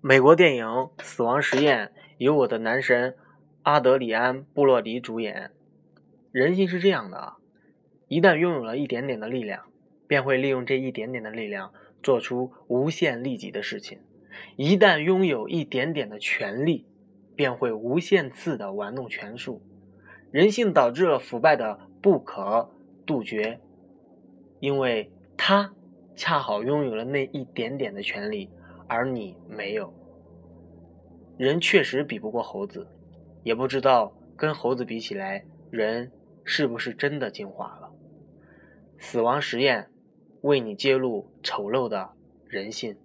美国电影《死亡实验》由我的男神阿德里安·布洛迪主演。人性是这样的啊，一旦拥有了一点点的力量，便会利用这一点点的力量做出无限利己的事情；一旦拥有一点点的权利，便会无限次的玩弄权术。人性导致了腐败的不可杜绝，因为他恰好拥有了那一点点的权利。而你没有，人确实比不过猴子，也不知道跟猴子比起来，人是不是真的进化了？死亡实验为你揭露丑陋的人性。